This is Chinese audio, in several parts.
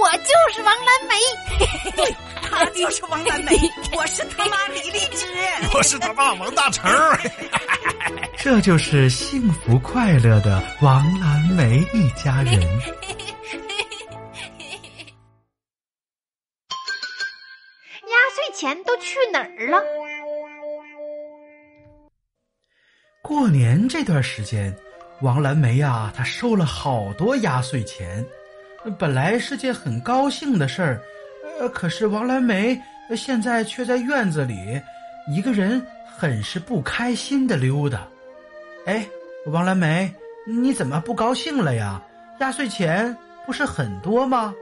我就是王蓝梅。对，他就是王蓝梅，我是他妈李荔枝，我是他爸王大成。这就是幸福快乐的王蓝梅一家人。压岁钱都去哪儿了？过年这段时间，王蓝梅呀，她收了好多压岁钱，本来是件很高兴的事儿，呃，可是王蓝梅现在却在院子里一个人，很是不开心的溜达。哎，王蓝梅，你怎么不高兴了呀？压岁钱不是很多吗？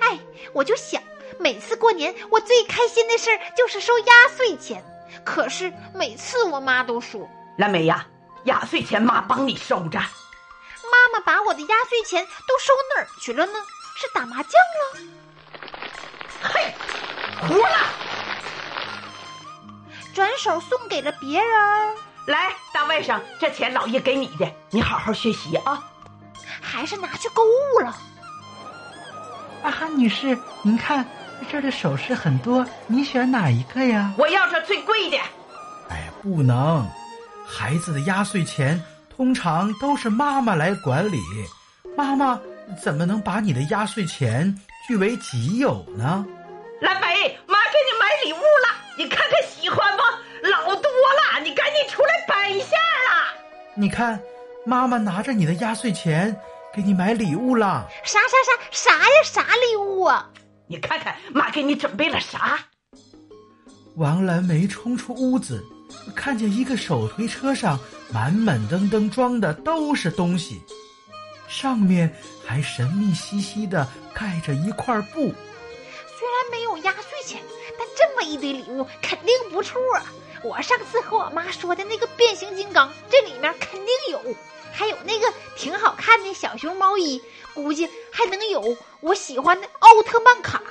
哎，我就想，每次过年我最开心的事儿就是收压岁钱，可是每次我妈都说。蓝莓呀，压岁钱妈帮你收着。把我的压岁钱都收哪儿去了呢？是打麻将了？嘿，胡了！转手送给了别人。来，大外甥，这钱老爷给你的，你好好学习啊。还是拿去购物了。啊哈，女士，您看这儿的首饰很多，你选哪一个呀？我要这最贵的。哎呀，不能。孩子的压岁钱通常都是妈妈来管理，妈妈怎么能把你的压岁钱据为己有呢？蓝莓，妈给你买礼物了，你看看喜欢不？老多了，你赶紧出来摆一下啦！你看，妈妈拿着你的压岁钱给你买礼物了。啥啥啥啥呀？啥礼物啊？你看看妈给你准备了啥？王蓝梅冲出屋子。看见一个手推车上满满登登装的都是东西，上面还神秘兮兮的盖着一块布。虽然没有压岁钱，但这么一堆礼物肯定不错。我上次和我妈说的那个变形金刚，这里面肯定有；还有那个挺好看的小熊毛衣，估计还能有我喜欢的奥特曼卡。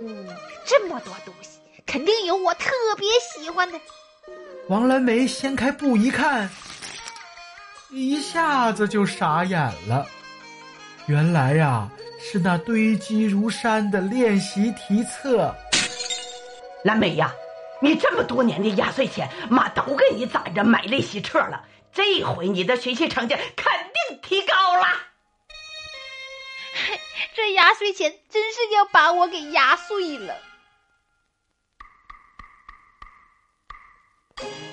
嗯，这么多东西，肯定有我特别喜欢的。王蓝梅掀开布一看，一下子就傻眼了。原来呀，是那堆积如山的练习题册。蓝莓呀，你这么多年的压岁钱，妈都给你攒着买练习册了。这回你的学习成绩肯定提高了。这压岁钱真是要把我给压碎了。Thank you.